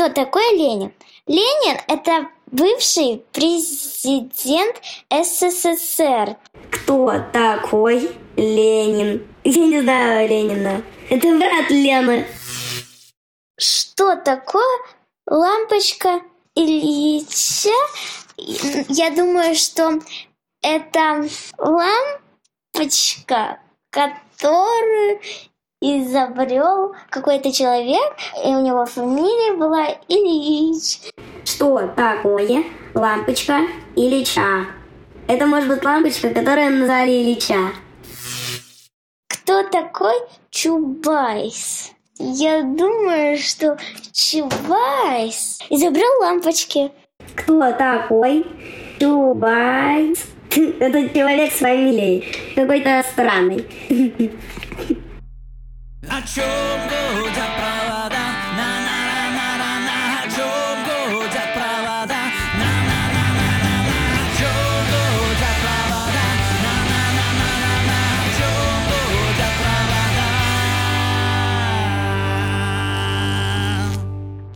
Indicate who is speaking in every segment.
Speaker 1: Кто такой Ленин? Ленин – это бывший президент СССР.
Speaker 2: Кто такой Ленин? Я не знаю Ленина. Это брат Лены.
Speaker 1: Что такое лампочка Ильича? Я думаю, что это лампочка, которую изобрел какой-то человек, и у него фамилия была Ильич.
Speaker 2: Что такое лампочка Ильича? Это может быть лампочка, которую назвали Ильича.
Speaker 1: Кто такой Чубайс? Я думаю, что Чубайс изобрел лампочки.
Speaker 2: Кто такой Чубайс? Это человек с фамилией. Какой-то странный. О чем гудят провода? На на на на на на О чем гудят провода? На на на на на О чем гудят провода? На на на на на О чем гудят
Speaker 3: провода?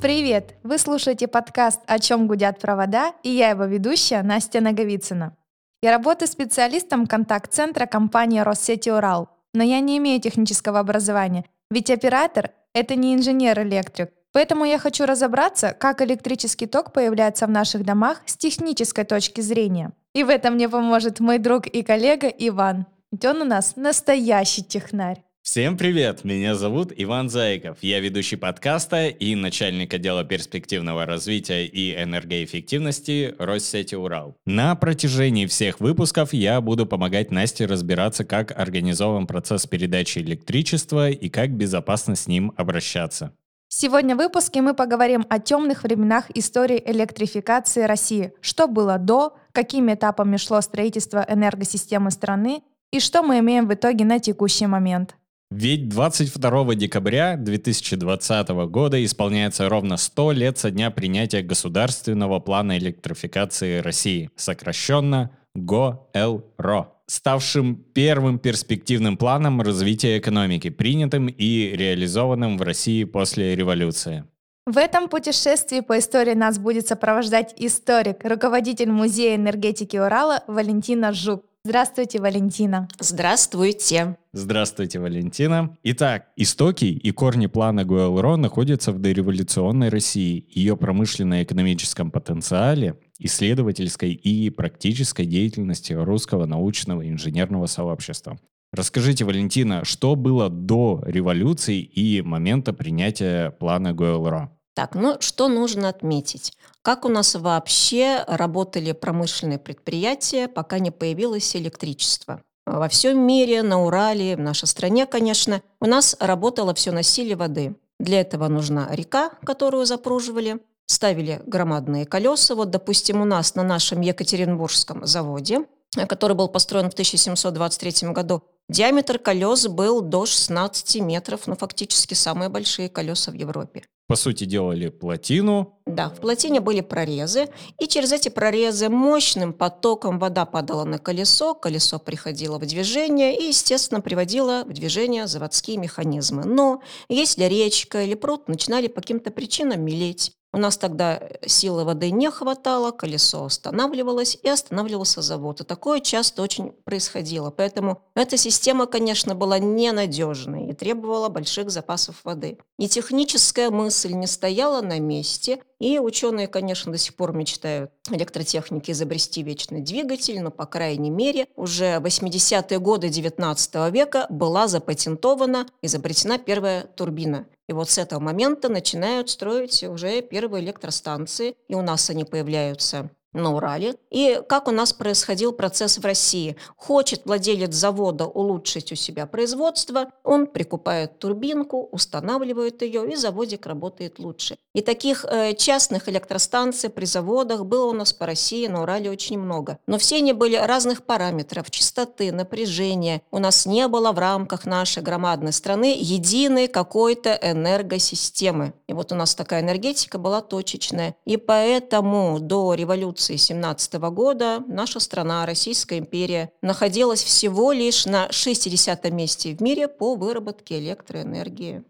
Speaker 3: Привет! Вы слушаете подкаст «О чем гудят провода» и я его ведущая Настя Наговицына. Я работаю специалистом контакт-центра компании «Россети Урал», но я не имею технического образования, ведь оператор — это не инженер-электрик. Поэтому я хочу разобраться, как электрический ток появляется в наших домах с технической точки зрения. И в этом мне поможет мой друг и коллега Иван. Ведь он у нас настоящий технарь.
Speaker 4: Всем привет! Меня зовут Иван Заиков. Я ведущий подкаста и начальник отдела перспективного развития и энергоэффективности Россети Урал. На протяжении всех выпусков я буду помогать Насте разбираться, как организован процесс передачи электричества и как безопасно с ним обращаться.
Speaker 3: Сегодня в выпуске мы поговорим о темных временах истории электрификации России. Что было до, какими этапами шло строительство энергосистемы страны и что мы имеем в итоге на текущий момент.
Speaker 4: Ведь 22 декабря 2020 года исполняется ровно 100 лет со дня принятия государственного плана электрификации России, сокращенно ГОЭЛРО, ставшим первым перспективным планом развития экономики, принятым и реализованным в России после революции.
Speaker 3: В этом путешествии по истории нас будет сопровождать историк, руководитель Музея энергетики Урала Валентина Жук. Здравствуйте, Валентина.
Speaker 5: Здравствуйте.
Speaker 4: Здравствуйте, Валентина. Итак, истоки и корни плана ГУЛРО находятся в дореволюционной России, ее промышленно-экономическом потенциале, исследовательской и практической деятельности русского научного и инженерного сообщества. Расскажите, Валентина, что было до революции и момента принятия плана ГУЛРО?
Speaker 5: Так, ну что нужно отметить? Как у нас вообще работали промышленные предприятия, пока не появилось электричество? Во всем мире, на Урале, в нашей стране, конечно, у нас работало все на силе воды. Для этого нужна река, которую запруживали, ставили громадные колеса. Вот, допустим, у нас на нашем Екатеринбургском заводе, который был построен в 1723 году, диаметр колес был до 16 метров, ну, фактически самые большие колеса в Европе
Speaker 4: по сути, делали плотину.
Speaker 5: Да, в плотине были прорезы, и через эти прорезы мощным потоком вода падала на колесо, колесо приходило в движение и, естественно, приводило в движение заводские механизмы. Но если речка или пруд начинали по каким-то причинам мелеть, у нас тогда э, силы воды не хватало, колесо останавливалось и останавливался завод. И такое часто очень происходило. Поэтому эта система, конечно, была ненадежной и требовала больших запасов воды. И техническая мысль не стояла на месте, и ученые, конечно, до сих пор мечтают электротехники изобрести вечный двигатель, но, по крайней мере, уже в 80-е годы 19 века была запатентована, изобретена первая турбина. И вот с этого момента начинают строить уже первые электростанции, и у нас они появляются на Урале. И как у нас происходил процесс в России. Хочет владелец завода улучшить у себя производство, он прикупает турбинку, устанавливает ее, и заводик работает лучше. И таких э, частных электростанций при заводах было у нас по России на Урале очень много. Но все они были разных параметров, частоты, напряжения. У нас не было в рамках нашей громадной страны единой какой-то энергосистемы. И вот у нас такая энергетика была точечная. И поэтому до революции революции 17 года наша страна, Российская империя, находилась всего лишь на 60 месте в мире по выработке электроэнергии.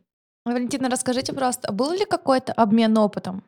Speaker 3: Валентина, расскажите, пожалуйста, был ли какой-то обмен опытом?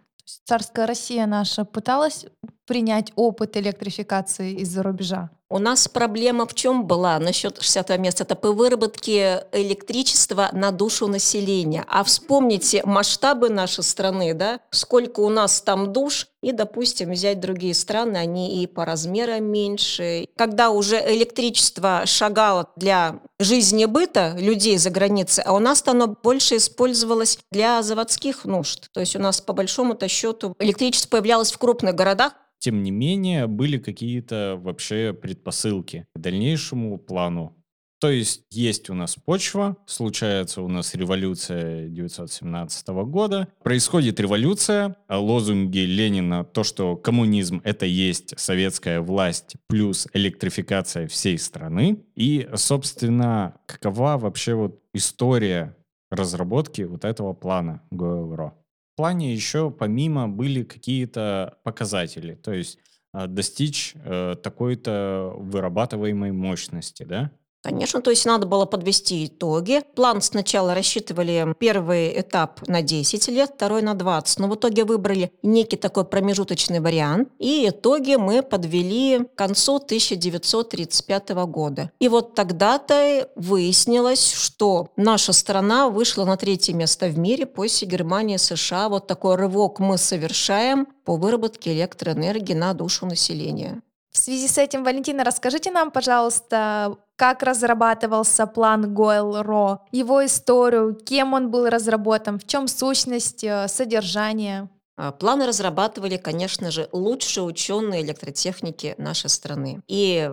Speaker 3: Царская Россия наша пыталась принять опыт электрификации из-за рубежа?
Speaker 5: У нас проблема в чем была насчет 60 места? Это по выработке электричества на душу населения. А вспомните масштабы нашей страны, да? Сколько у нас там душ, и, допустим, взять другие страны, они и по размерам меньше. Когда уже электричество шагало для жизни быта людей за границей, а у нас оно больше использовалось для заводских нужд. То есть у нас по большому-то счету электричество появлялось в крупных городах,
Speaker 4: Тем не менее, были какие-то вообще предпосылки к дальнейшему плану. То есть есть у нас почва, случается у нас революция 1917 года, происходит революция, а лозунги Ленина, то, что коммунизм — это есть советская власть плюс электрификация всей страны. И, собственно, какова вообще вот история разработки вот этого плана ГОЭЛРО? Плане еще помимо были какие-то показатели, то есть а, достичь э, такой-то вырабатываемой мощности, да?
Speaker 5: Конечно, то есть надо было подвести итоги. План сначала рассчитывали первый этап на 10 лет, второй на 20, но в итоге выбрали некий такой промежуточный вариант, и итоги мы подвели к концу 1935 года. И вот тогда-то выяснилось, что наша страна вышла на третье место в мире после Германии и США. Вот такой рывок мы совершаем по выработке электроэнергии на душу населения.
Speaker 3: В связи с этим, Валентина, расскажите нам, пожалуйста, как разрабатывался план Гойл-Ро, его историю, кем он был разработан, в чем сущность, э, содержание.
Speaker 5: А, Планы разрабатывали, конечно же, лучшие ученые электротехники нашей страны. И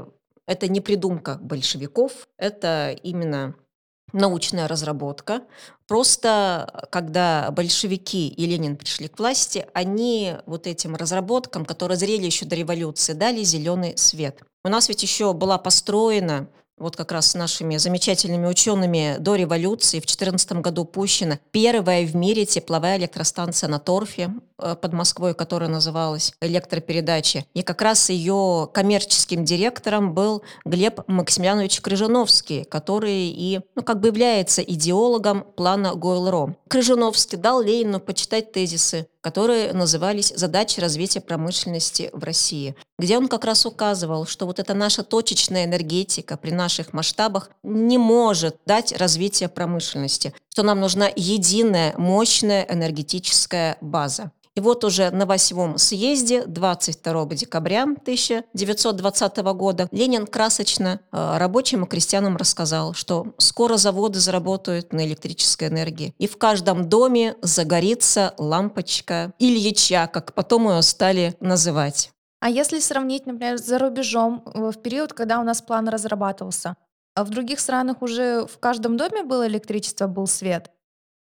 Speaker 5: это не придумка большевиков, это именно научная разработка. Просто когда большевики и Ленин пришли к власти, они вот этим разработкам, которые зрели еще до революции, дали зеленый свет. У нас ведь еще была построена вот как раз с нашими замечательными учеными до революции в 2014 году пущена первая в мире тепловая электростанция на торфе э, под Москвой, которая называлась электропередача. И как раз ее коммерческим директором был Глеб Максимлянович Крыжановский, который и, ну, как бы является идеологом плана Гойл-Ро. Крыжановский дал Ленину почитать тезисы, которые назывались «Задачи развития промышленности в России», где он как раз указывал, что вот эта наша точечная энергетика при наших масштабах не может дать развитие промышленности, что нам нужна единая мощная энергетическая база. И вот уже на восьмом съезде 22 декабря 1920 года Ленин красочно э, рабочим и крестьянам рассказал, что скоро заводы заработают на электрической энергии, и в каждом доме загорится лампочка Ильича, как потом ее стали называть.
Speaker 3: А если сравнить, например, за рубежом, э, в период, когда у нас план разрабатывался, а в других странах уже в каждом доме было электричество, был свет?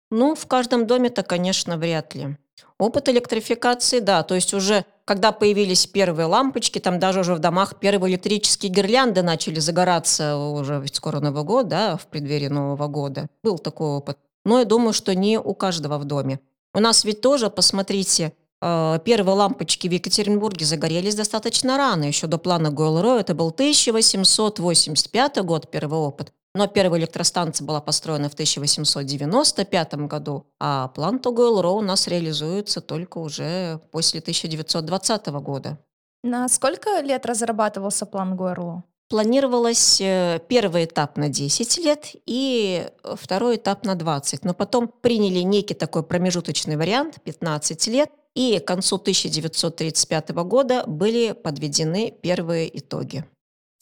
Speaker 5: Ну, в каждом доме-то, конечно, вряд ли. Опыт электрификации, да, то есть уже когда появились первые лампочки, там даже уже в домах первые электрические гирлянды начали загораться уже ведь скоро Новый год, да, в преддверии Нового года. Был такой опыт. Но я думаю, что не у каждого в доме. У нас ведь тоже, посмотрите, э, первые лампочки в Екатеринбурге загорелись достаточно рано, еще до плана Гойл-Ро. Это был 1885 год, первый опыт. Но первая электростанция была построена в 1895 году, а план Тогойл-Ро у нас реализуется только уже после 1920 года.
Speaker 3: На сколько лет разрабатывался план Гойло?
Speaker 5: Планировалось э, первый этап на 10 лет и второй этап на 20, но потом приняли некий такой промежуточный вариант 15 лет, и к концу 1935 года были подведены первые итоги.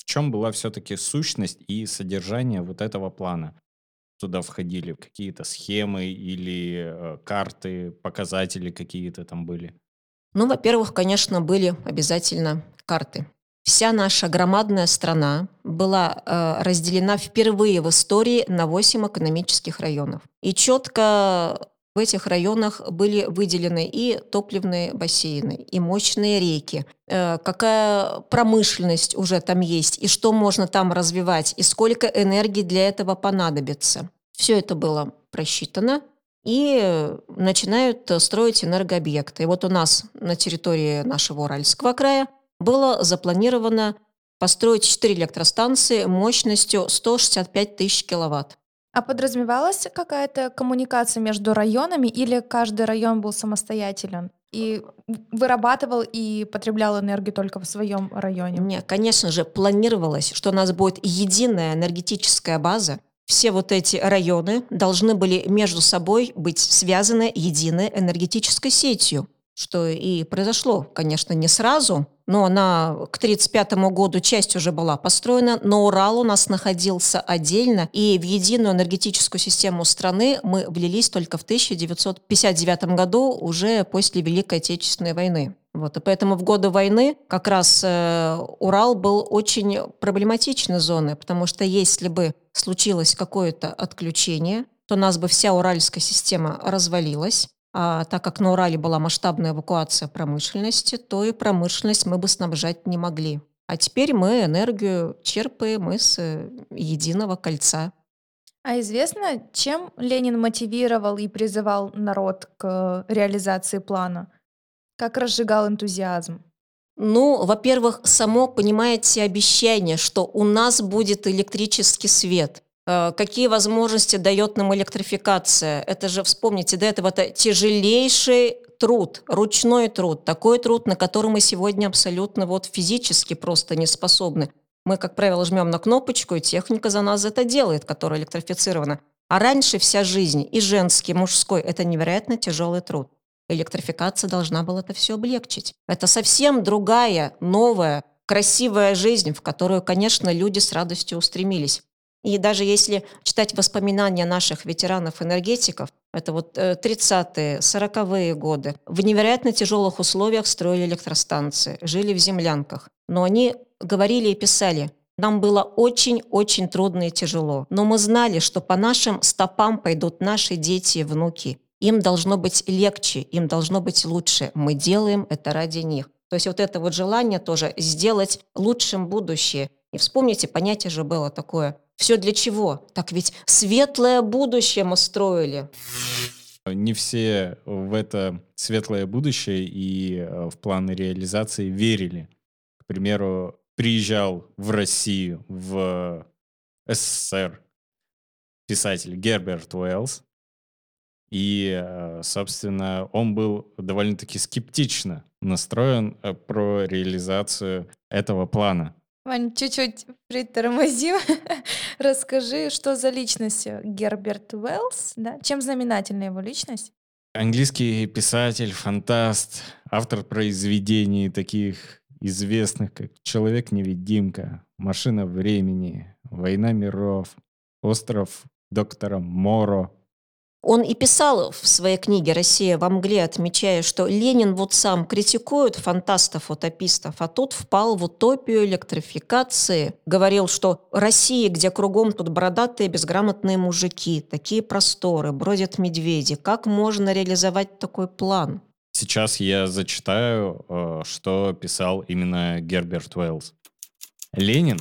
Speaker 4: Чем была все-таки сущность и содержание вот этого плана? Туда входили какие-то схемы или э, карты, показатели какие-то там были?
Speaker 5: Ну, во-первых, конечно, были обязательно карты. Вся наша громадная страна была э, разделена впервые в истории на 8 экономических районов. И четко в этих районах были выделены и топливные бассейны, и мощные реки, э, какая промышленность уже там есть, и что можно там развивать, и сколько энергии для этого понадобится. Все это было просчитано, и начинают строить энергообъекты. И вот у нас на территории нашего Уральского края было запланировано построить 4 электростанции мощностью 165 тысяч киловатт.
Speaker 3: А подразумевалась какая-то коммуникация между районами или каждый район был самостоятелен и вырабатывал и потреблял энергию только в своем районе?
Speaker 5: Нет, конечно же, планировалось, что у нас будет единая энергетическая база. Все вот эти районы должны были между собой быть связаны единой энергетической сетью что и произошло, конечно, не сразу, но она к 1935 году часть уже была построена, но Урал у нас находился отдельно, и в единую энергетическую систему страны мы влились только в 1959 году, уже после Великой Отечественной войны. Вот, и поэтому в годы войны как раз э, Урал был очень проблематичной зоной, потому что если бы случилось какое-то отключение, то у нас бы вся уральская система развалилась, а так как на Урале была масштабная эвакуация промышленности, то и промышленность мы бы снабжать не могли. А теперь мы энергию черпаем из э, единого кольца.
Speaker 3: А известно, чем Ленин мотивировал и призывал народ к реализации плана? Как разжигал энтузиазм?
Speaker 5: Ну, во-первых, само, понимаете, обещание, что у нас будет электрический свет. Э, какие возможности дает нам электрификация? Это же, вспомните, до этого это тяжелейший труд, ручной труд, такой труд, на который мы сегодня абсолютно вот физически просто не способны. Мы, как правило, жмем на кнопочку, и техника за нас это делает, которая электрифицирована. А раньше вся жизнь, и женский, и мужской, это невероятно тяжелый труд. Электрификация должна была это все облегчить. Это совсем другая, новая, красивая жизнь, в которую, конечно, люди с радостью устремились. И даже если читать воспоминания наших ветеранов-энергетиков, это вот 30-е, э, 40-е годы, в невероятно тяжелых условиях строили электростанции, жили в землянках. Но они говорили и писали, нам было очень-очень трудно и тяжело, но мы знали, что по нашим стопам пойдут наши дети и внуки. Им должно быть легче, им должно быть лучше. Мы делаем это ради них. То есть вот это вот желание тоже сделать лучшим будущее. И вспомните, понятие же было такое все для чего? Так ведь светлое будущее мы строили.
Speaker 4: Не все в это светлое будущее и э, в планы реализации верили. К примеру, приезжал в Россию, в СССР писатель Герберт Уэллс, и, э, собственно, он был довольно-таки скептично настроен э, про реализацию этого плана.
Speaker 3: Вань, чуть-чуть притормозим. Расскажи, что за личность Герберт Уэллс, да? Чем знаменательна его личность?
Speaker 4: Английский писатель, фантаст, автор произведений таких известных, как «Человек-невидимка», «Машина времени», «Война миров», «Остров доктора Моро»,
Speaker 5: он и писал в своей книге «Россия во мгле», отмечая, что Ленин вот сам критикует фантастов-утопистов, а тут впал в утопию электрификации. Говорил, что Россия, где кругом тут бородатые безграмотные мужики, такие просторы, бродят медведи. Как можно реализовать такой план?
Speaker 4: Сейчас я зачитаю, э, что писал именно Герберт Уэллс. Ленин,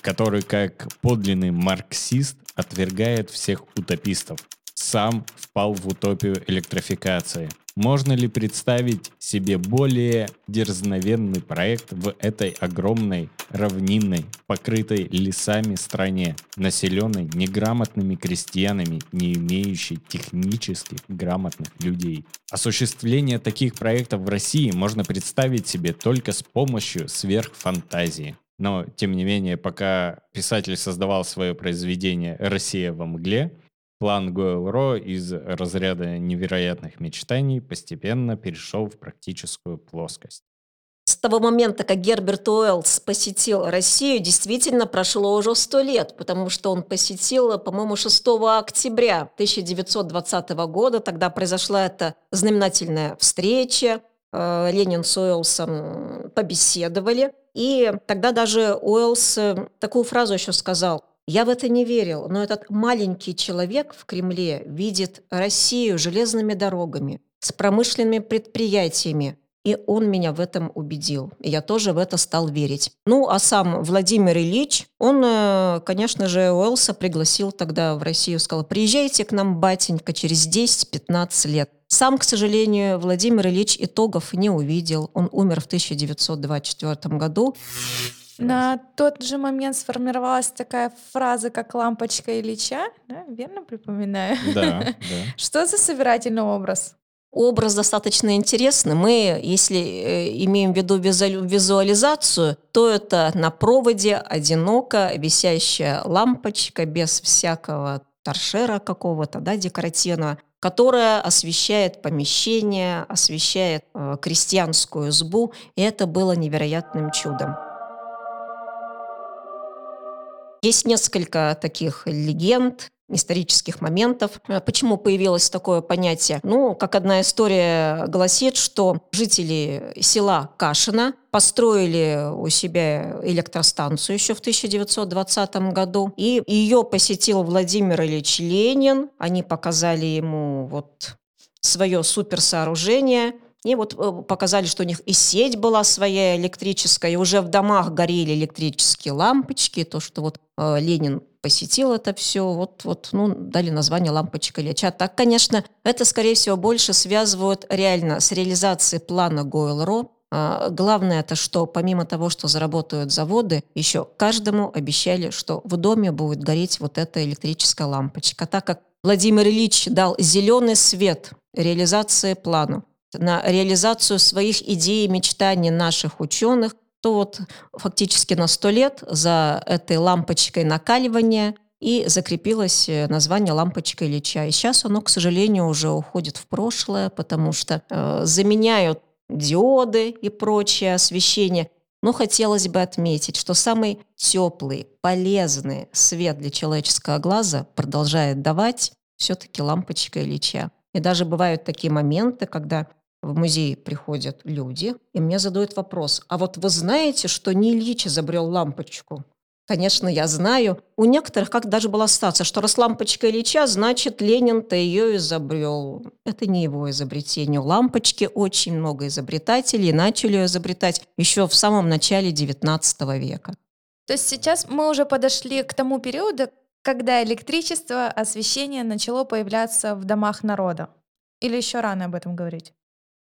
Speaker 4: который как подлинный марксист отвергает всех утопистов, сам впал в утопию электрификации. Можно ли представить себе более дерзновенный проект в этой огромной, равнинной, покрытой лесами стране, населенной неграмотными крестьянами, не имеющей технически грамотных людей? Осуществление таких проектов в России можно представить себе только с помощью сверхфантазии. Но, тем не менее, пока писатель создавал свое произведение «Россия во мгле», План Гойл-Ро из разряда невероятных мечтаний постепенно перешел в практическую плоскость.
Speaker 5: С того момента, как Герберт Уэллс посетил Россию, действительно прошло уже сто лет, потому что он посетил, по-моему, 6 октября 1920 года. Тогда произошла эта знаменательная встреча. Э, Ленин с Уэллсом побеседовали. И тогда даже Уэллс э, такую фразу еще сказал – я в это не верил, но этот маленький человек в Кремле видит Россию железными дорогами, с промышленными предприятиями, и он меня в этом убедил. И я тоже в это стал верить. Ну, а сам Владимир Ильич, он, э, конечно же, Уэлса пригласил тогда в Россию, сказал, приезжайте к нам, батенька, через 10-15 лет. Сам, к сожалению, Владимир Ильич итогов не увидел. Он умер в 1924 году.
Speaker 3: На тот же момент сформировалась такая фраза, как лампочка Ильича, да? верно припоминаю?
Speaker 4: Да, да.
Speaker 3: Что за собирательный образ?
Speaker 5: Образ достаточно интересный. Мы, если э, имеем в виду визуали- визуализацию, то это на проводе одиноко висящая лампочка без всякого торшера какого-то, да, декоративного, которая освещает помещение, освещает э, крестьянскую избу, и это было невероятным чудом. Есть несколько таких легенд, исторических моментов. Э, Почему появилось такое понятие? Ну, как одна история гласит, что жители села Кашина построили у себя электростанцию еще в 1920 году, и ее посетил Владимир Ильич Ленин. Они показали ему вот свое суперсооружение, и вот э, показали, что у них и сеть была своя электрическая, и уже в домах горели электрические лампочки, то, что вот э, Ленин посетил это все, вот, вот, ну, дали название «Лампочка Ильича». Так, конечно, это, скорее всего, больше связывают реально с реализацией плана Гойл-Ро. А, Главное это, что помимо того, что заработают заводы, еще каждому обещали, что в доме будет гореть вот эта электрическая лампочка. Так как Владимир Ильич дал зеленый свет реализации плану, на реализацию своих идей и мечтаний наших ученых, то вот фактически на сто лет за этой лампочкой накаливания и закрепилось э, название лампочка Ильича. И сейчас оно, к сожалению, уже уходит в прошлое, потому что э, заменяют диоды и прочее освещение. Но хотелось бы отметить, что самый теплый, полезный свет для человеческого глаза продолжает давать все-таки лампочка Ильича. И даже бывают такие моменты, когда в музей приходят люди, и мне задают вопрос, а вот вы знаете, что не Ильич изобрел лампочку? Конечно, я знаю. У некоторых как даже была стация, что раз лампочка Ильича, значит, Ленин-то ее изобрел. Это не его изобретение. У лампочки очень много изобретателей начали ее изобретать еще в самом начале XIX века.
Speaker 3: То есть сейчас мы уже подошли к тому периоду, когда электричество, освещение начало появляться в домах народа. Или еще рано об этом говорить?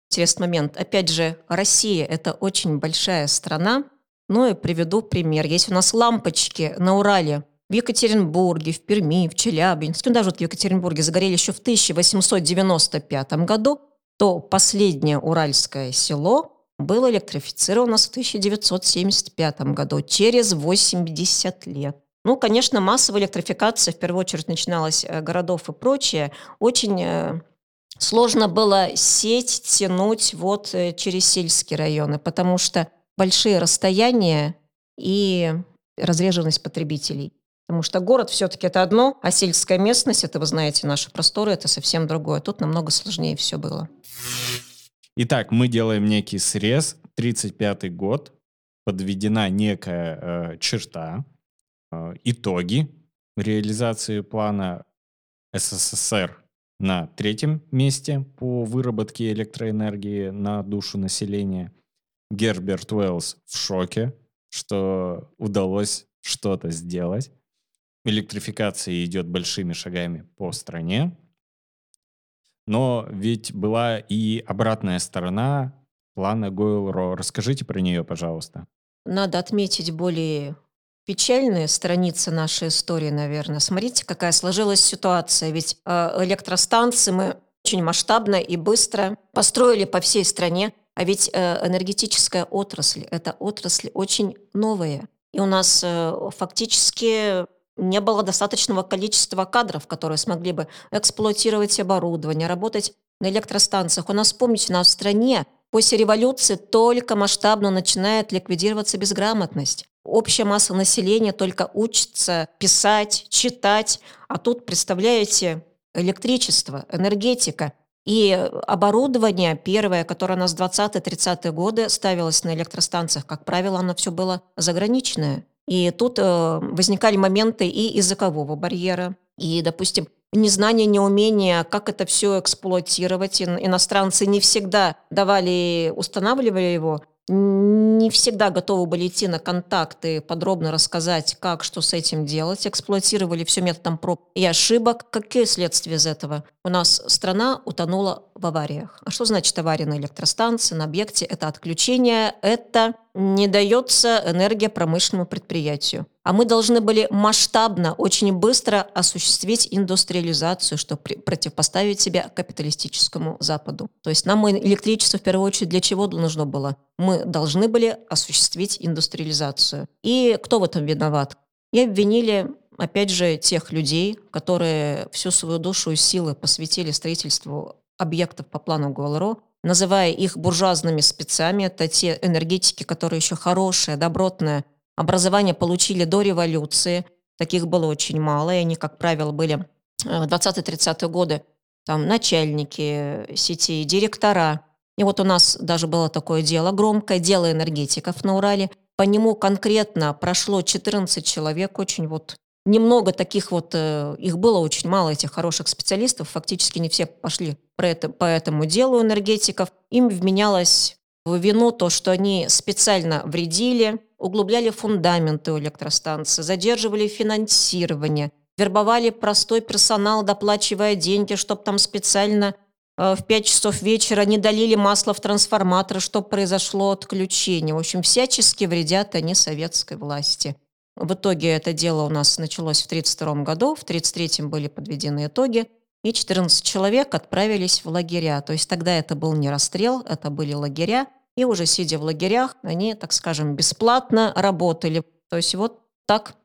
Speaker 5: Интересный момент. Опять же, Россия – это очень большая страна. Ну и приведу пример. Есть у нас лампочки на Урале, в Екатеринбурге, в Перми, в Челябинске, ну, даже вот в Екатеринбурге загорели еще в 1895 году, то последнее уральское село было электрифицировано нас в 1975 году, через 80 лет. Ну, конечно, массовая электрификация в первую очередь начиналась э, городов и прочее. Очень э, сложно было сеть тянуть вот э, через сельские районы, потому что большие расстояния и разреженность потребителей. Потому что город все-таки это одно, а сельская местность, это вы знаете, наши просторы, это совсем другое. Тут намного сложнее все было.
Speaker 4: Итак, мы делаем некий срез. 35 год. Подведена некая э, черта. э, итоги реализации плана СССР на третьем месте по выработке электроэнергии на душу населения. Герберт Уэллс в шоке, что удалось что-то сделать. Электрификация идет большими шагами по стране. Но ведь была и обратная сторона плана Гойл-Ро. Расскажите про нее, пожалуйста.
Speaker 5: Надо отметить более печальные страницы нашей истории, наверное. Смотрите, какая сложилась ситуация. Ведь э, электростанции мы очень масштабно и быстро построили по всей стране. А ведь э, энергетическая отрасль – это отрасль очень новая. И у нас э, фактически не было достаточного количества кадров, которые смогли бы эксплуатировать оборудование, работать на электростанциях. У нас, помните, у нас в стране после революции только масштабно начинает ликвидироваться безграмотность. Общая масса населения только учится писать, читать, а тут, представляете, электричество, энергетика. И оборудование первое, которое у нас в 20-30-е годы ставилось на электростанциях, как правило, оно все было заграничное. И тут э, возникали моменты и языкового барьера, и, допустим, незнание, неумение, как это все эксплуатировать. Ин- Иностранцы не всегда давали, устанавливали его, не всегда готовы были идти на контакты, подробно рассказать, как, что с этим делать. Эксплуатировали все методом проб и ошибок. Какие следствия из этого? У нас страна утонула в авариях. А что значит авария на электростанции, на объекте? Это отключение, это не дается энергия промышленному предприятию. А мы должны были масштабно, очень быстро осуществить индустриализацию, чтобы противопоставить себя капиталистическому Западу. То есть нам электричество в первую очередь для чего нужно было? Мы должны были осуществить индустриализацию. И кто в этом виноват? И обвинили опять же, тех людей, которые всю свою душу и силы посвятили строительству объектов по плану ГУЛРО, называя их буржуазными спецами. Это те энергетики, которые еще хорошее, добротное образование получили до революции. Таких было очень мало, и они, как правило, были э, в 20-30-е годы там начальники сетей, директора. И вот у нас даже было такое дело громкое, дело энергетиков на Урале. По нему конкретно прошло 14 человек, очень вот немного таких вот, э, их было очень мало, этих хороших специалистов, фактически не все пошли про это, по этому делу энергетиков. Им вменялось в вину то, что они специально вредили, углубляли фундаменты у электростанции, задерживали финансирование, вербовали простой персонал, доплачивая деньги, чтобы там специально э, в 5 часов вечера не долили масло в трансформатор, чтобы произошло отключение. В общем, всячески вредят они советской власти. В итоге это дело у нас началось в 1932 году, в 1933 были подведены итоги, и 14 человек отправились в лагеря. То есть тогда это был не расстрел, это были лагеря, и уже сидя в лагерях, они, так скажем, бесплатно работали. То есть вот так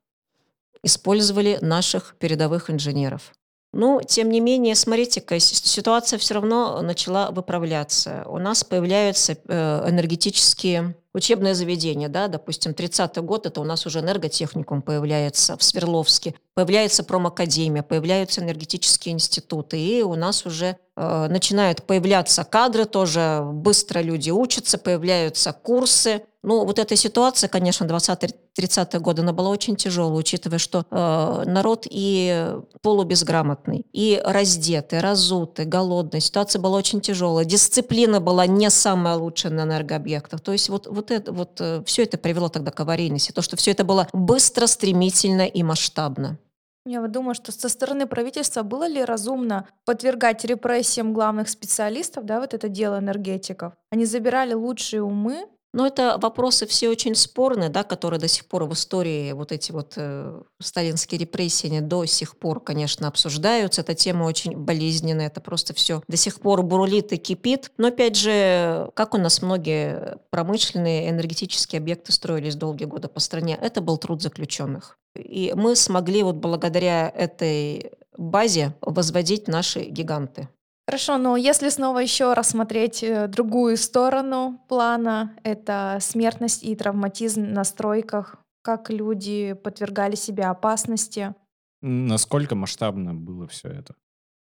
Speaker 5: использовали наших передовых инженеров. Ну, тем не менее, смотрите-ка, ситуация все равно начала выправляться. У нас появляются э, энергетические учебное заведение, да, допустим, 30-й год, это у нас уже энерготехникум появляется в Свердловске, появляется промакадемия, появляются энергетические институты, и у нас уже э, начинают появляться кадры тоже, быстро люди учатся, появляются курсы, ну, вот эта ситуация, конечно, 20-30-е годы, она была очень тяжелая, учитывая, что э, народ и полубезграмотный, и раздетый, разутый, голодный. Ситуация была очень тяжелая. Дисциплина была не самая лучшая на энергообъектах. То есть вот, вот, это, вот э, все это привело тогда к аварийности. То, что все это было быстро, стремительно и масштабно.
Speaker 3: Я вот думаю, что со стороны правительства было ли разумно подвергать репрессиям главных специалистов, да, вот это дело энергетиков? Они забирали лучшие умы
Speaker 5: но это вопросы все очень спорные, да, которые до сих пор в истории, вот эти вот э, сталинские репрессии, они до сих пор, конечно, обсуждаются. Эта тема очень болезненная, это просто все до сих пор бурлит и кипит. Но опять же, как у нас многие промышленные энергетические объекты строились долгие годы по стране, это был труд заключенных. И мы смогли вот благодаря этой базе возводить наши гиганты.
Speaker 3: Хорошо, но если снова еще рассмотреть э, другую сторону плана, это смертность и травматизм на стройках, как люди подвергали себя опасности.
Speaker 4: Насколько масштабно было все это?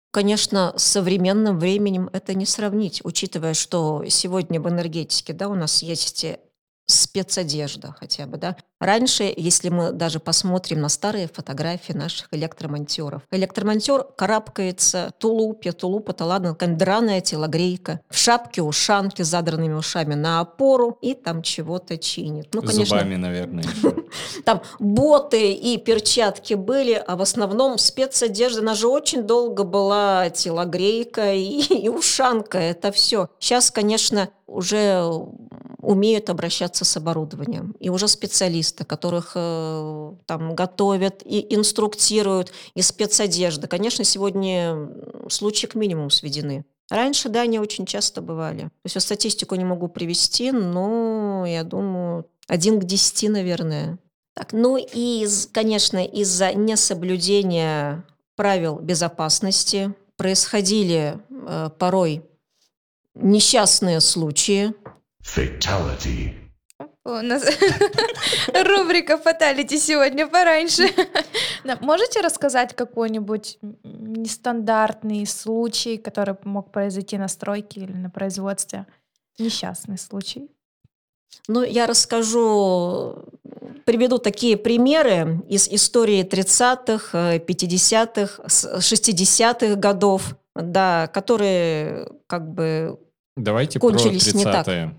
Speaker 5: Конечно, с современным временем это не сравнить, учитывая, что сегодня в энергетике да, у нас есть спецодежда хотя бы, да. Раньше, если мы даже посмотрим на старые фотографии наших электромонтеров, электромонтер карабкается, тулупе, тулуп это ладно, какая драная телогрейка, в шапке ушанки с задранными ушами на опору и там чего-то чинит.
Speaker 4: Ну, конечно, Зубами, наверное,
Speaker 5: Там боты и перчатки были, а в основном спецодежда, она же очень долго была телогрейка и, и ушанка, это все. Сейчас, конечно, уже умеют обращаться с оборудованием. И уже специалисты, которых э, там готовят и инструктируют, и спецодежда. Конечно, сегодня случаи к минимуму сведены. Раньше, да, они очень часто бывали. То есть я статистику не могу привести, но я думаю, один к десяти, наверное. Так, ну и, конечно, из-за несоблюдения правил безопасности происходили э, порой несчастные случаи, Fatality.
Speaker 3: У нас рубрика Fatality сегодня пораньше. Можете рассказать какой-нибудь нестандартный случай, который мог произойти на стройке или на производстве? Несчастный случай.
Speaker 5: Ну, я расскажу, приведу такие примеры из истории 30-х, 50-х, 60-х годов, да, которые как бы
Speaker 4: Давайте
Speaker 5: кончились
Speaker 4: про 30-е.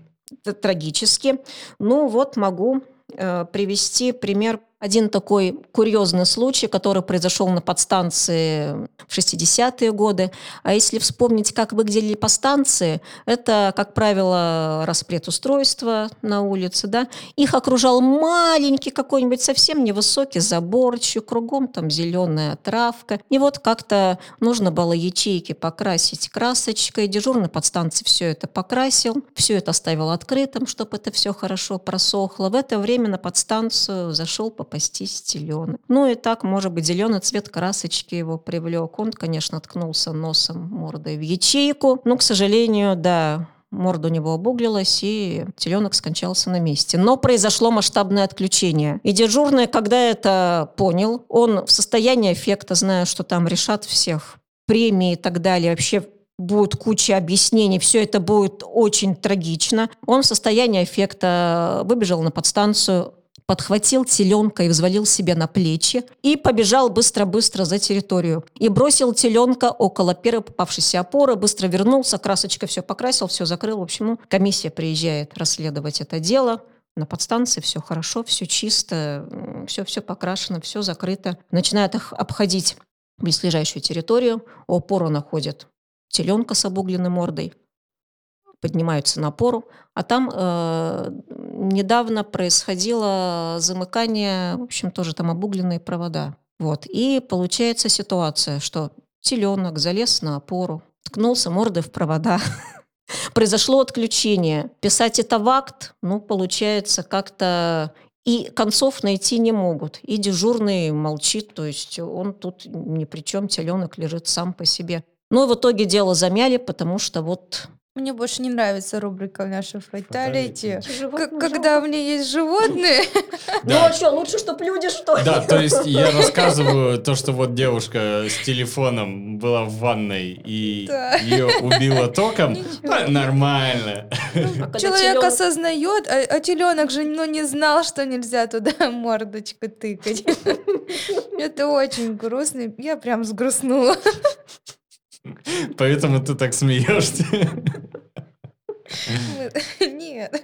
Speaker 5: т- трагически. Ну вот могу э, привести пример. Один такой курьезный случай, который произошел на подстанции в 60-е годы. А если вспомнить, как выглядели подстанции, это, как правило, распред устройства на улице, да, их окружал маленький какой-нибудь совсем невысокий заборчик, кругом там зеленая травка. И вот как-то нужно было ячейки покрасить красочкой. Дежурный подстанции все это покрасил, все это оставил открытым, чтобы это все хорошо просохло. В это время на подстанцию зашел попастись теленок. Ну и так, может быть, зеленый цвет красочки его привлек. Он, конечно, ткнулся носом, мордой в ячейку. Но, к сожалению, да, морда у него обуглилась, и теленок скончался на месте. Но произошло масштабное отключение. И дежурный, когда это понял, он в состоянии эффекта, зная, что там решат всех премии и так далее, вообще будет куча объяснений, все это будет очень трагично. Он в состоянии эффекта выбежал на подстанцию, подхватил теленка и взвалил себе на плечи и побежал быстро-быстро за территорию. И бросил теленка около первой попавшейся опоры, быстро вернулся, красочка все покрасил, все закрыл. В общем, ну, комиссия приезжает расследовать это дело. На подстанции все хорошо, все чисто, все-все покрашено, все закрыто. Начинают их обходить близлежащую территорию. У опоры находят теленка с обугленной мордой, поднимаются на опору, а там э, недавно происходило замыкание, в общем, тоже там обугленные провода. Вот. И получается ситуация, что теленок залез на опору, ткнулся мордой в провода, произошло отключение. Писать это в акт, ну, получается, как-то и концов найти не могут. И дежурный молчит, то есть он тут ни при чем, теленок лежит сам по себе. Ну и в итоге дело замяли, потому что вот
Speaker 3: Мне больше не нравится рубрика в нашей фаталити.
Speaker 5: Животных
Speaker 3: К- Когда у меня есть животные,
Speaker 5: Ну а что, лучше, чтобы люди что ли?
Speaker 4: Да, то есть я рассказываю то, что вот девушка с телефоном была в ванной и ее убило током. Ну, Нормально.
Speaker 5: А
Speaker 3: человек осознает, а, теленок же ну, не знал, что нельзя туда мордочку тыкать. Это очень грустно. Я прям сгрустнула.
Speaker 4: Поэтому ты так смеешься.
Speaker 3: Нет,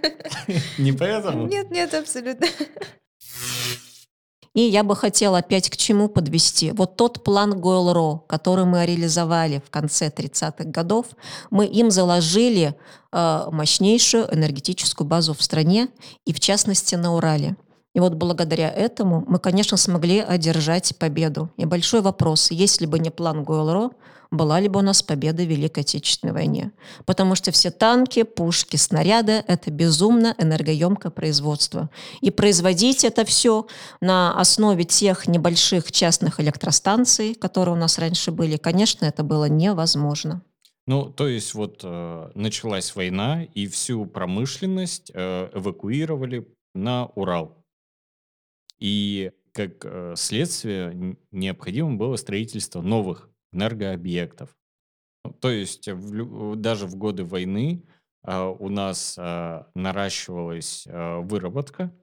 Speaker 4: Не поэтому?
Speaker 3: нет, нет, абсолютно.
Speaker 5: И я бы хотела опять к чему подвести. Вот тот план Гойл-Ро, который мы реализовали в конце 30-х годов, мы им заложили э, мощнейшую энергетическую базу в стране и в частности на Урале. И вот благодаря этому мы, конечно, смогли одержать победу. И большой вопрос, если бы не план Гойл-Ро, была ли бы у нас победа в Великой Отечественной войне. Потому что все танки, пушки, снаряды — это безумно энергоемкое производство. И производить это все на основе тех небольших частных электростанций, которые у нас раньше были, конечно, это было невозможно.
Speaker 4: Ну, то есть вот э, началась война, и всю промышленность э, эвакуировали на Урал. И как э, следствие необходимо было строительство новых энергообъектов. Ну, То есть в даже в годы войны э, у нас э, наращивалась э, выработка,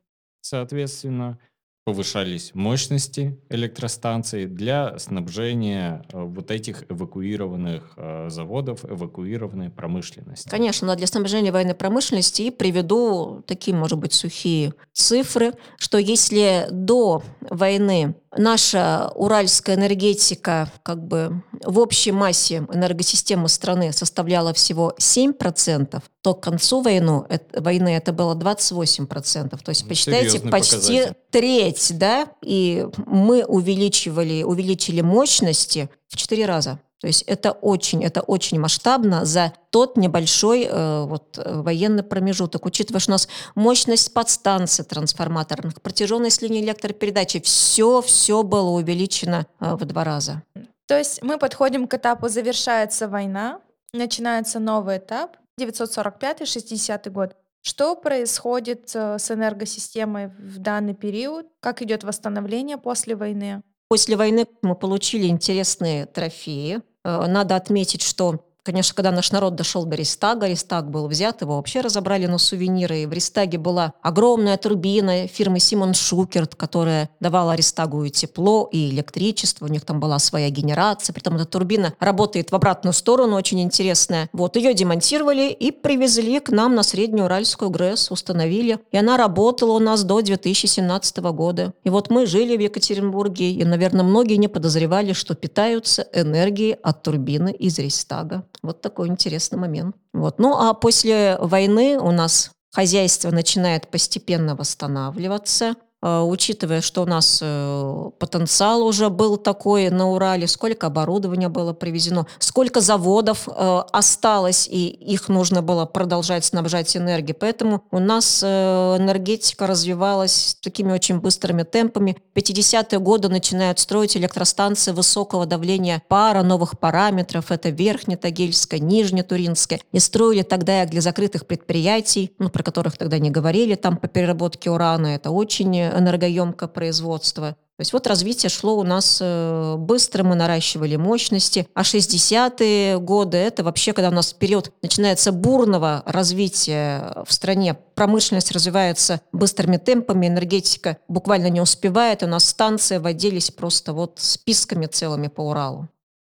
Speaker 4: соответственно, повышались мощности электростанций для снабжения вот этих эвакуированных заводов, эвакуированной промышленности.
Speaker 5: Конечно, но для снабжения военной промышленности и приведу такие, может быть, сухие цифры, что если до войны наша уральская энергетика как бы в общей массе энергосистемы страны составляла всего 7%, то к концу войну, э- войны это было 28%. То есть,
Speaker 4: Ну,
Speaker 5: посчитайте,
Speaker 4: серьезный
Speaker 5: почти
Speaker 4: показатель.
Speaker 5: треть, да, и мы увеличивали, увеличили мощности в 4 раза. То есть это очень, это очень масштабно за тот небольшой э, вот, э, военный промежуток. Учитывая, что у нас мощность подстанций трансформаторных, протяженность линии электропередачи, все, все было увеличено э, в два раза.
Speaker 3: То есть мы подходим к этапу «завершается война», начинается новый этап, 945-60 год. Что происходит э, с энергосистемой в данный период? Как идет восстановление после войны?
Speaker 5: После войны мы получили интересные трофеи. Э, Надо отметить, что Конечно, когда наш народ дошел до Рейстага, Рейстаг был взят, его вообще разобрали на сувениры. И в Рейстаге была огромная турбина фирмы Симон Шукерт, которая давала Рейстагу и тепло, и электричество. У них там была своя генерация. Притом эта турбина работает в обратную сторону, очень интересная. Вот, ее демонтировали и привезли к нам на Среднеуральскую ГРЭС, установили. И она работала у нас до 2017 года. И вот мы жили в Екатеринбурге, и, наверное, многие не подозревали, что питаются энергией от турбины из Рейстага. Вот такой интересный момент. Вот. Ну а после войны у нас хозяйство начинает постепенно восстанавливаться. Э, учитывая, что у нас э, потенциал уже был такой на Урале, сколько оборудования было привезено, сколько заводов э, осталось, и их нужно было продолжать снабжать энергией. Поэтому у нас энергетика развивалась такими очень быстрыми темпами. В 50-е годы начинают строить электростанции высокого давления пара, новых параметров. Это Верхнетагильская, Нижнетуринская. И строили тогда их для закрытых предприятий, ну, про которых тогда не говорили, там по переработке урана. Это очень энергоемкое производство. То есть вот развитие шло у нас э, быстро, мы наращивали мощности. А 60-е годы – это вообще, когда у нас период начинается бурного развития в стране. Промышленность развивается быстрыми темпами, энергетика буквально не успевает. У нас станции водились просто вот списками целыми по Уралу.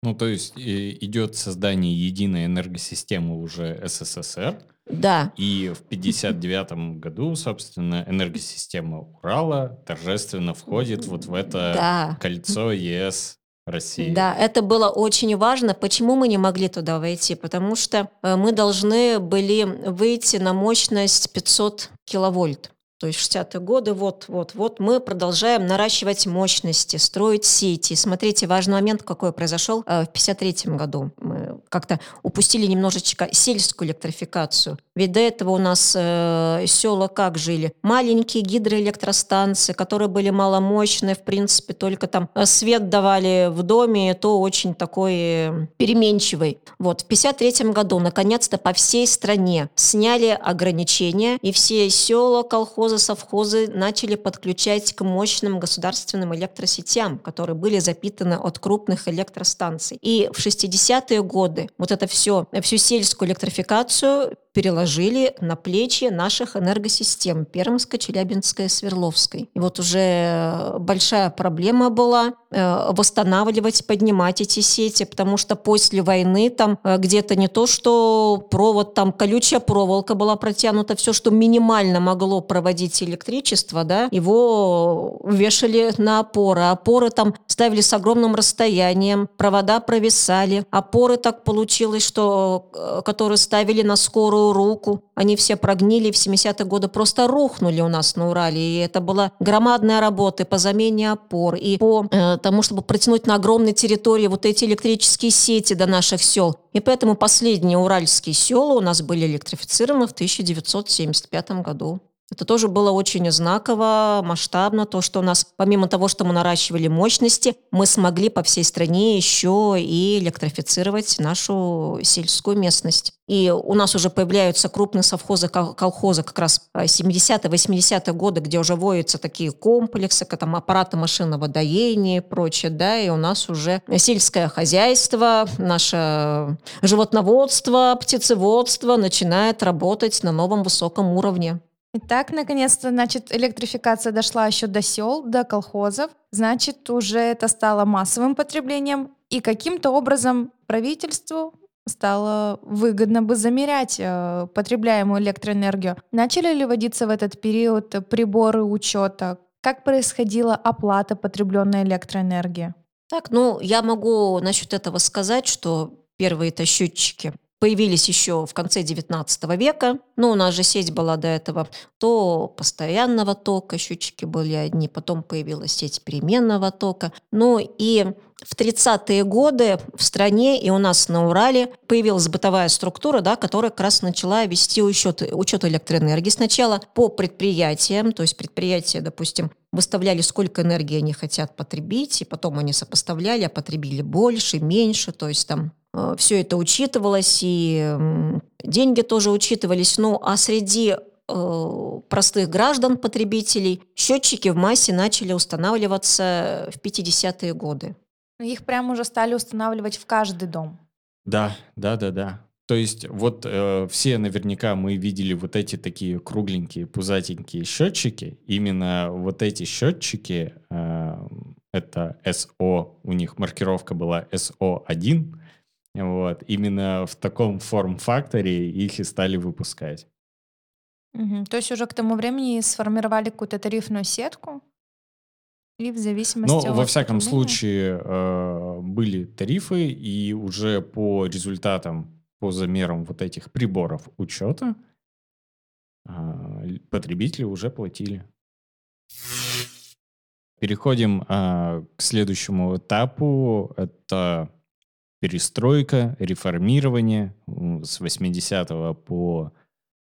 Speaker 4: Ну, то есть идет создание единой энергосистемы уже СССР,
Speaker 5: да.
Speaker 4: И в 59 году, собственно, энергосистема Урала торжественно входит вот в это да. кольцо ЕС России.
Speaker 5: Да, это было очень важно. Почему мы не могли туда войти? Потому что э, мы должны были выйти на мощность 500 киловольт. То есть 60-е годы, вот, вот, вот мы продолжаем наращивать мощности, строить сети. Смотрите, важный момент какой произошел э, в 53 году. Мы как-то упустили немножечко сельскую электрификацию. Ведь до этого у нас э, села как жили? Маленькие гидроэлектростанции, которые были маломощные, в принципе, только там э, свет давали в доме, то очень такой э, переменчивый. Вот, в 53 году, наконец-то, по всей стране сняли ограничения, и все села, колхозы, колхозы, совхозы начали подключать к мощным государственным электросетям, которые были запитаны от крупных электростанций. И в 60-е годы вот это все, всю сельскую электрификацию переложили на плечи наших энергосистем Пермской, Челябинской, Свердловской. И вот уже большая проблема была э, восстанавливать, поднимать эти сети, потому что после войны там э, где-то не то, что провод, там колючая проволока была протянута, все, что минимально могло проводить электричество, да, его вешали на опоры. Опоры там ставили с огромным расстоянием, провода провисали. Опоры так получилось, что э, которые ставили на скорую руку. Они все прогнили в 70-е годы, просто рухнули у нас на Урале. И это была громадная работа по замене опор, и по э, тому, чтобы протянуть на огромной территории вот эти электрические сети до наших сел. И поэтому последние уральские села у нас были электрифицированы в 1975 году. Это тоже было очень знаково, масштабно, то, что у нас, помимо того, что мы наращивали мощности, мы смогли по всей стране еще и электрифицировать нашу сельскую местность. И у нас уже появляются крупные совхозы, колхозы как раз 70-80-е годы, где уже воются такие комплексы, как там аппараты машинного доения и прочее, да, и у нас уже сельское хозяйство, наше животноводство, птицеводство начинает работать на новом высоком уровне.
Speaker 3: Итак, наконец-то, значит, электрификация дошла еще до сел, до колхозов. Значит, уже это стало массовым потреблением. И каким-то образом правительству стало выгодно бы замерять э, потребляемую электроэнергию. Начали ли вводиться в этот период приборы учета? Как происходила оплата потребленной электроэнергии?
Speaker 5: Так, ну, я могу насчет этого сказать, что первые это счетчики появились еще в конце XIX века, но у нас же сеть была до этого то постоянного тока, счетчики были одни, потом появилась сеть переменного тока. Ну и в 30-е годы в стране и у нас на Урале появилась бытовая структура, да, которая как раз начала вести учет, учет электроэнергии. Сначала по предприятиям, то есть предприятия, допустим, выставляли, сколько энергии они хотят потребить, и потом они сопоставляли, а потребили больше, меньше, то есть там все это учитывалось, и деньги тоже учитывались. Ну, а среди э, простых граждан, потребителей, счетчики в массе начали устанавливаться в 50-е годы.
Speaker 3: Их прямо уже стали устанавливать в каждый дом.
Speaker 4: Да, да, да, да. То есть вот э, все наверняка мы видели вот эти такие кругленькие, пузатенькие счетчики. Именно вот эти счетчики, э, это СО, у них маркировка была СО1. Вот, именно в таком форм-факторе их и стали выпускать.
Speaker 3: Мгм. То есть уже к тому времени сформировали какую-то тарифную сетку? И в зависимости
Speaker 4: Но во
Speaker 3: от
Speaker 4: всяком
Speaker 3: потребления?
Speaker 4: случае э, были тарифы, и уже по результатам, по замерам вот этих приборов учета л- потребители уже платили. Переходим а, к следующему этапу. Это перестройка, реформирование с 80 по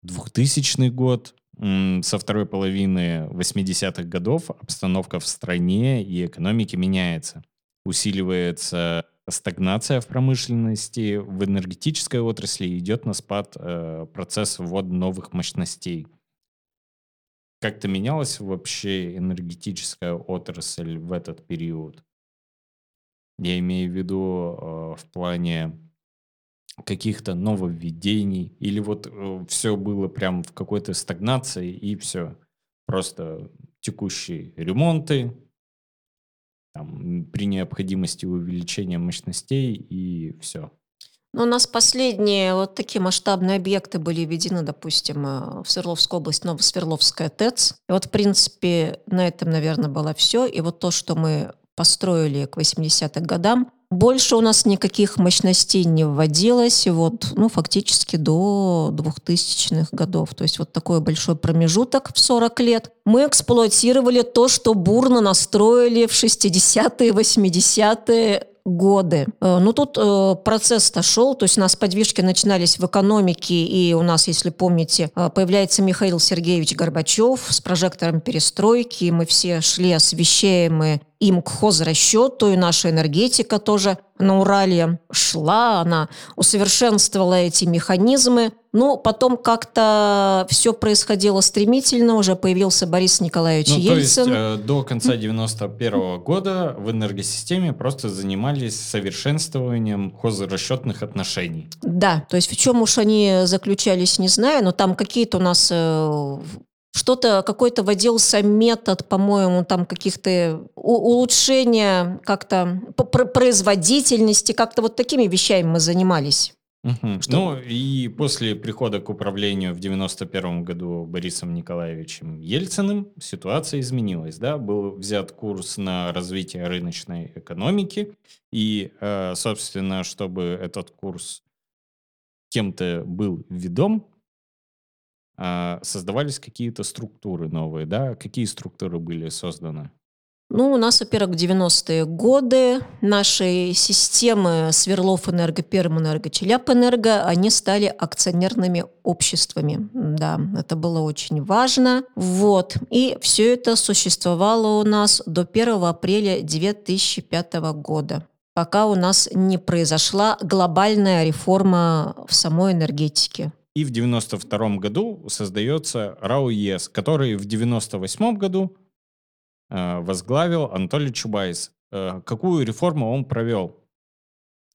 Speaker 4: 2000 год. Со второй половины 80-х годов обстановка в стране и экономике меняется. Усиливается стагнация в промышленности, в энергетической отрасли идет на спад э, процесс ввода новых мощностей. Как-то менялась вообще энергетическая отрасль в этот период? Я имею в виду э, в плане каких-то нововведений, или вот все было прям в какой-то стагнации, и все. Просто текущие ремонты, там, при необходимости увеличения мощностей, и все.
Speaker 5: Но у нас последние вот такие масштабные объекты были введены, допустим, э, в Свердловскую область, Новосвердловская ТЭЦ. И вот, в принципе, на этом, наверное, было все. И вот то, что мы построили к 80-м годам, больше у нас никаких мощностей не вводилось, вот, ну, фактически до 2000-х годов. То есть вот такой большой промежуток в 40 лет. Мы эксплуатировали то, что бурно настроили в 60-е, 80-е годы. Э, Ну, тут э, процесс-то шел, то есть у нас подвижки начинались в экономике, и у нас, если помните, э, появляется Михаил Сергеевич Горбачев с прожектором перестройки, и мы все шли освещаемые им к хозрасчету, и наша энергетика тоже на Урале шла, она усовершенствовала эти механизмы. Но потом как-то все происходило стремительно, уже появился Борис Николаевич
Speaker 4: Ну, то есть
Speaker 5: Ельцин.
Speaker 4: э, до конца 91 года в энергосистеме просто занимались совершенствованием хозрасчетных отношений.
Speaker 5: Да, то есть в чем уж они заключались, не знаю, но там какие-то у нас э, что-то, какой-то вводился метод, по-моему, там каких-то улучшения как-то производительности, как-то вот такими вещами мы занимались.
Speaker 4: Мгм.
Speaker 5: Что-
Speaker 4: Ну и после прихода к управлению в 91 году Борисом Николаевичем Ельциным ситуация изменилась. Да? Был взят курс на развитие рыночной экономики. И, э, собственно, чтобы этот курс кем-то был ведом, создавались какие-то структуры новые. Да? Какие структуры были созданы?
Speaker 5: Ну, у нас, во-первых, 90-е годы наши системы Сверлов Энерго, Пермэнерго, Челяпэнерго, они стали акционерными обществами. Да, это было очень важно. Вот. И все это существовало у нас до 1 апреля 2005 года пока у нас не произошла глобальная реформа в самой энергетике.
Speaker 4: И в 92 году создается РАО ЕС, который в 98 году э, возглавил Анатолий Чубайс. Э, какую реформу он провел?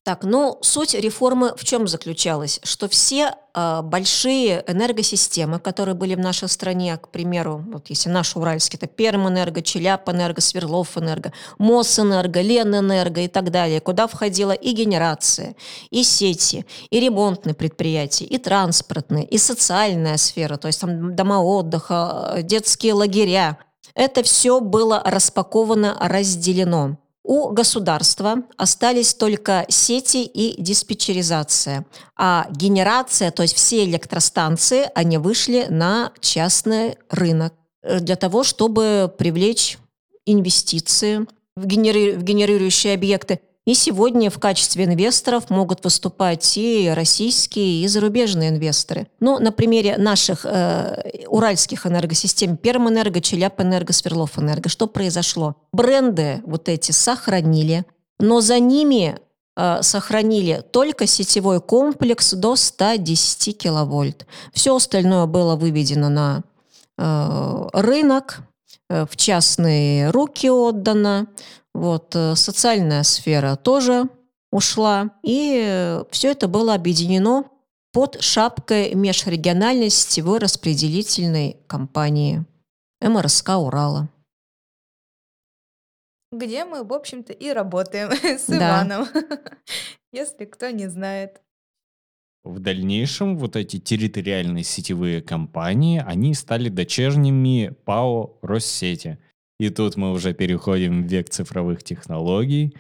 Speaker 5: Так, ну, суть реформы в чем заключалась? Что все э, большие энергосистемы, которые были в нашей стране, к примеру, вот если наш уральский, это Пермэнерго, Челяпэнерго, Свердловэнерго, Мосэнерго, Ленэнерго и так далее, куда входила и генерация, и сети, и ремонтные предприятия, и транспортные, и социальная сфера, то есть там дома отдыха, детские лагеря. Это все было распаковано, разделено. У государства остались только сети и диспетчеризация, а генерация, то есть все электростанции, они вышли на частный рынок э, для того, чтобы привлечь инвестиции в, генери- в генерирующие объекты. И сегодня в качестве инвесторов могут выступать и российские, и зарубежные инвесторы. Ну, на примере наших э, уральских энергосистем Пермэнерго, Челяпэнерго, Свердловэнерго, что произошло? Бренды вот эти сохранили, но за ними э, сохранили только сетевой комплекс до 110 киловольт. Все остальное было выведено на э, рынок, э, в частные руки отдано. Вот, э, социальная сфера тоже ушла. И все это было объединено под шапкой межрегиональной сетевой распределительной компании МРСК Урала.
Speaker 3: Где мы, в общем-то, и работаем с
Speaker 5: Да.
Speaker 3: Иваном, если кто не знает.
Speaker 4: В дальнейшем вот эти территориальные сетевые компании, они стали дочерними ПАО Россети. И тут мы уже переходим в век цифровых технологий.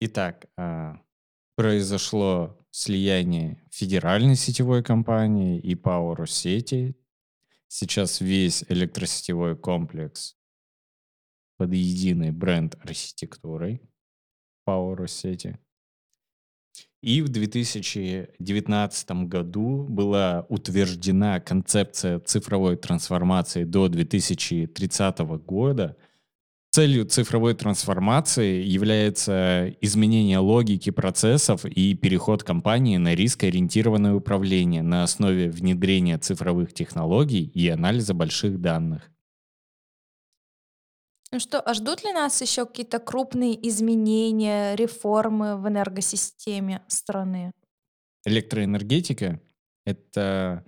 Speaker 4: Итак, а, произошло слияние федеральной сетевой компании и ПАО Россети. Сейчас весь электросетевой комплекс под единый бренд архитектурой ПАО Россети. И в 2019 году была утверждена концепция цифровой трансформации до 2030 года. Целью цифровой трансформации является изменение логики процессов и переход компании на рискоориентированное управление на основе внедрения цифровых технологий и анализа больших данных.
Speaker 3: Ну что, а ждут ли нас еще какие-то крупные изменения, реформы в энергосистеме страны?
Speaker 4: Электроэнергетика — это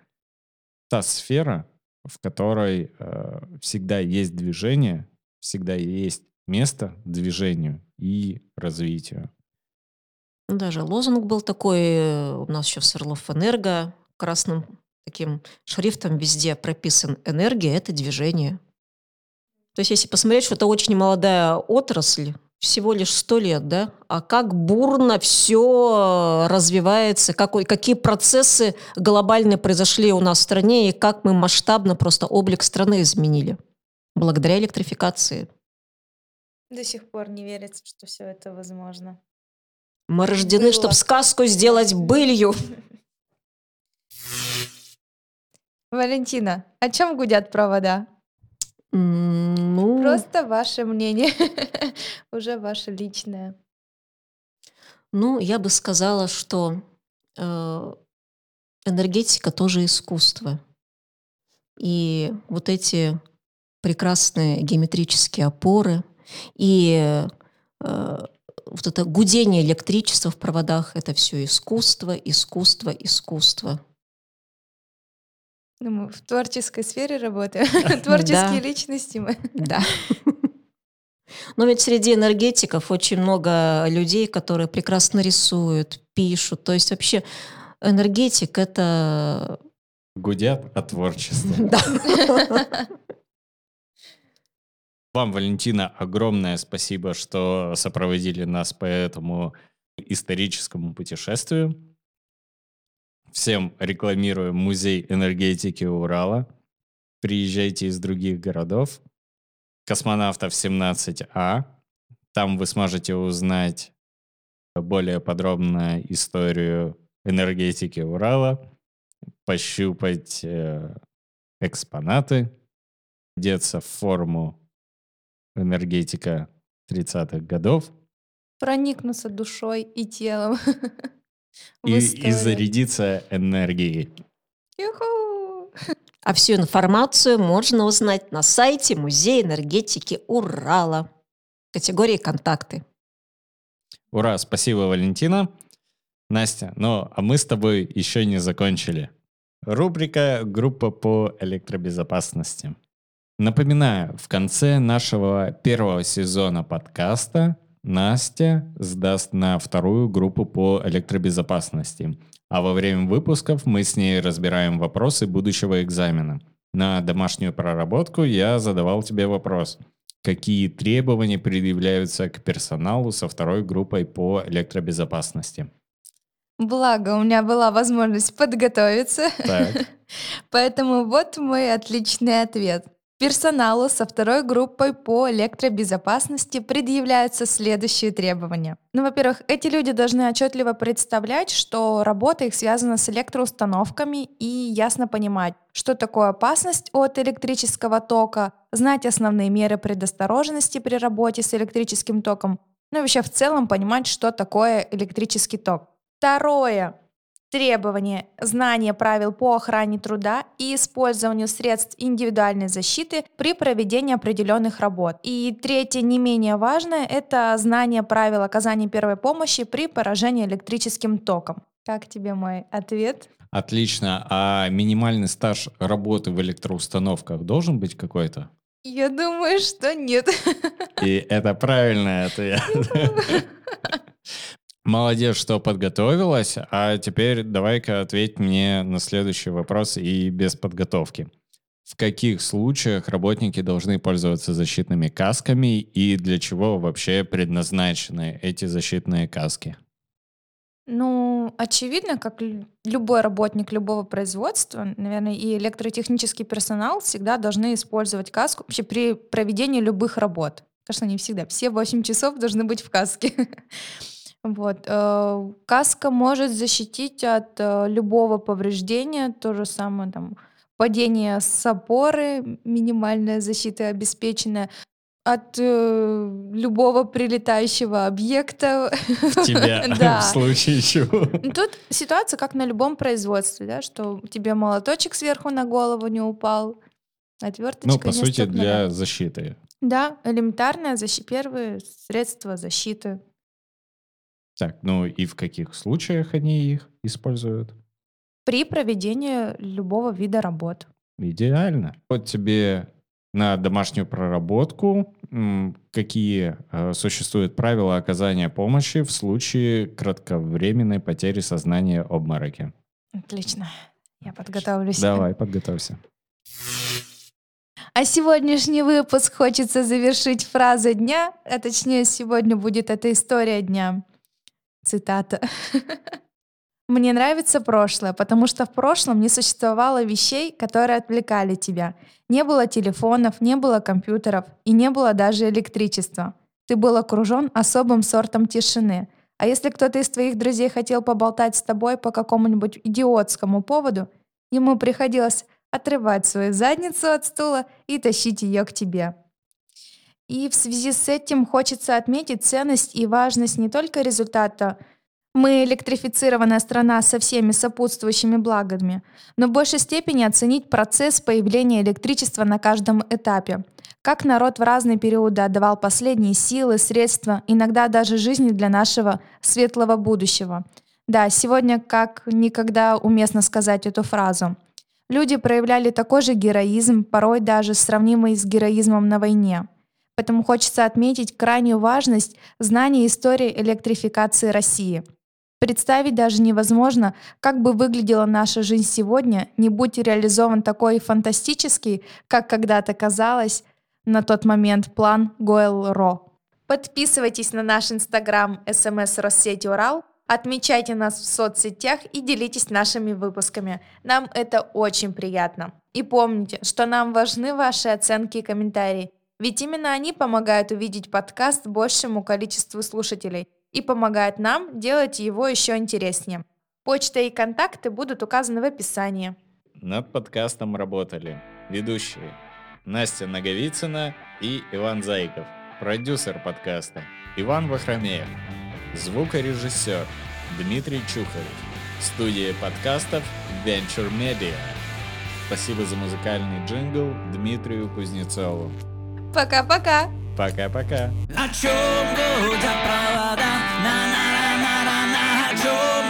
Speaker 4: та сфера, в которой э, всегда есть движение, всегда есть место движению и развитию.
Speaker 5: Ну, Даже лозунг был такой э, у нас еще в Свердлов Энерго красным таким шрифтом везде прописан «Энергия – это движение». То есть если посмотреть, что это очень молодая отрасль, всего лишь сто лет, да? А как бурно все развивается, какой, какие процессы глобальные произошли у нас в стране, и как мы масштабно просто облик страны изменили благодаря электрификации.
Speaker 3: До сих пор не верится, что все это возможно.
Speaker 5: Мы рождены,
Speaker 3: Было.
Speaker 5: чтобы сказку сделать былью.
Speaker 3: Валентина, о чем гудят провода?
Speaker 5: М, Ну,
Speaker 3: Просто ваше мнение, уже ваше личное.
Speaker 5: ну, я бы сказала, что э, энергетика тоже искусство. И вот эти прекрасные геометрические опоры и э, вот это гудение электричества в проводах – это все искусство, искусство, искусство.
Speaker 3: Ну, мы в творческой сфере работаем, творческие личности мы.
Speaker 5: Да. Но ведь среди энергетиков очень много людей, которые прекрасно рисуют, пишут. То есть вообще энергетик – это...
Speaker 4: Гудят о творчестве.
Speaker 5: Да.
Speaker 4: Вам, Валентина, огромное спасибо, что сопроводили нас по этому историческому путешествию. Всем рекламируем музей энергетики Урала. Приезжайте из других городов. Космонавтов 17А. Там вы сможете узнать более подробно историю энергетики Урала, пощупать э, экспонаты, одеться в форму энергетика 30-х годов
Speaker 3: Проникнуться душой и телом.
Speaker 4: и, и зарядиться энергией.
Speaker 3: Юху!
Speaker 5: А всю информацию можно узнать на сайте Музея энергетики Урала. Категории «Контакты».
Speaker 4: Ура, спасибо, Валентина. Настя, ну а мы с тобой еще не закончили. Рубрика «Группа по электробезопасности». Напоминаю, в конце нашего первого сезона подкаста Настя сдаст на вторую группу по электробезопасности, а во время выпусков мы с ней разбираем вопросы будущего экзамена. На домашнюю проработку я задавал тебе вопрос. Какие требования предъявляются к персоналу со второй группой по электробезопасности?
Speaker 3: Благо, у меня была возможность подготовиться.
Speaker 4: Так.
Speaker 3: Поэтому вот мой отличный ответ. Персоналу со второй группой по электробезопасности предъявляются следующие требования. Ну, во-первых, эти люди должны отчетливо представлять, что работа их связана с электроустановками и ясно понимать, что такое опасность от электрического тока, знать основные меры предосторожности при работе с электрическим током, ну и вообще в целом понимать, что такое электрический ток. Второе. Требования, знание правил по охране труда и использованию средств индивидуальной защиты при проведении определенных работ. И третье, не менее важное, это знание правил оказания первой помощи при поражении электрическим током. Как тебе мой ответ?
Speaker 4: Отлично. А минимальный стаж работы в электроустановках должен быть какой-то?
Speaker 3: Я думаю, что нет.
Speaker 4: И это правильный ответ. Молодец, что подготовилась. А теперь давай-ка ответь мне на следующий вопрос и без подготовки. В каких случаях работники должны пользоваться защитными касками и для чего вообще предназначены эти защитные каски?
Speaker 3: Ну, очевидно, как лю- любой работник любого производства, наверное, и электротехнический персонал всегда должны использовать каску вообще при проведении любых работ. Конечно, не всегда. Все 8 часов должны быть в каске. Вот. э, Каска может защитить от э, любого повреждения, то же самое там падение с опоры, минимальная защита обеспеченная, от э, любого прилетающего объекта.
Speaker 4: В тебя
Speaker 3: Да.
Speaker 4: в случае чего?
Speaker 3: Ну, Тут ситуация как на любом производстве, да, что тебе молоточек сверху на голову не упал, отверточка
Speaker 4: Ну, по
Speaker 3: не
Speaker 4: сути,
Speaker 3: стукнула.
Speaker 4: для защиты.
Speaker 3: Да, элементарная защита, первые средства защиты.
Speaker 4: Так, ну и в каких случаях они их используют?
Speaker 3: При проведении любого вида работ.
Speaker 4: Идеально. Вот тебе на домашнюю проработку, какие э, существуют правила оказания помощи в случае кратковременной потери сознания обмороки.
Speaker 3: Отлично. Я подготовлюсь.
Speaker 4: Давай, подготовься.
Speaker 3: А сегодняшний выпуск хочется завершить фразой дня, а точнее сегодня будет эта история дня. Цитата. Мне нравится прошлое, потому что в прошлом не существовало вещей, которые отвлекали тебя. Не было телефонов, не было компьютеров и не было даже электричества. Ты был окружен особым сортом тишины. А если кто-то из твоих друзей хотел поболтать с тобой по какому-нибудь идиотскому поводу, ему приходилось отрывать свою задницу от стула и тащить ее к тебе. И в связи с этим хочется отметить ценность и важность не только результата мы электрифицированная страна со всеми сопутствующими благами, но в большей степени оценить процесс появления электричества на каждом этапе. Как народ в разные периоды отдавал последние силы, средства, иногда даже жизни для нашего светлого будущего. Да, сегодня как никогда уместно сказать эту фразу. Люди проявляли такой же героизм, порой даже сравнимый с героизмом на войне. Поэтому хочется отметить крайнюю важность знания истории электрификации России. Представить даже невозможно, как бы выглядела наша жизнь сегодня, не будь реализован такой фантастический, как когда-то казалось, на тот момент план Гойл-Ро. Подписывайтесь на наш инстаграм СМС Россети Урал, отмечайте нас в соцсетях и делитесь нашими выпусками. Нам это очень приятно. И помните, что нам важны ваши оценки и комментарии, ведь именно они помогают увидеть подкаст большему количеству слушателей и помогают нам делать его еще интереснее. Почта и контакты будут указаны в описании.
Speaker 4: Над подкастом работали ведущие Настя Наговицына и Иван Зайков, продюсер подкаста Иван Вахромеев, звукорежиссер Дмитрий Чухарев, студия подкастов Venture Media. Спасибо за музыкальный джингл Дмитрию Кузнецову.
Speaker 3: Пока-пока.
Speaker 4: Пока-пока.
Speaker 2: На на на на на